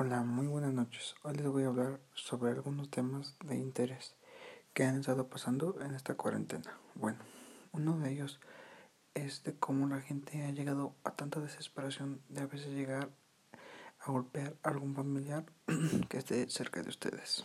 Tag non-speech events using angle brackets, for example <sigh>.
Hola, muy buenas noches. Hoy les voy a hablar sobre algunos temas de interés que han estado pasando en esta cuarentena. Bueno, uno de ellos es de cómo la gente ha llegado a tanta desesperación de a veces llegar a golpear a algún familiar <clears throat> que esté cerca de ustedes.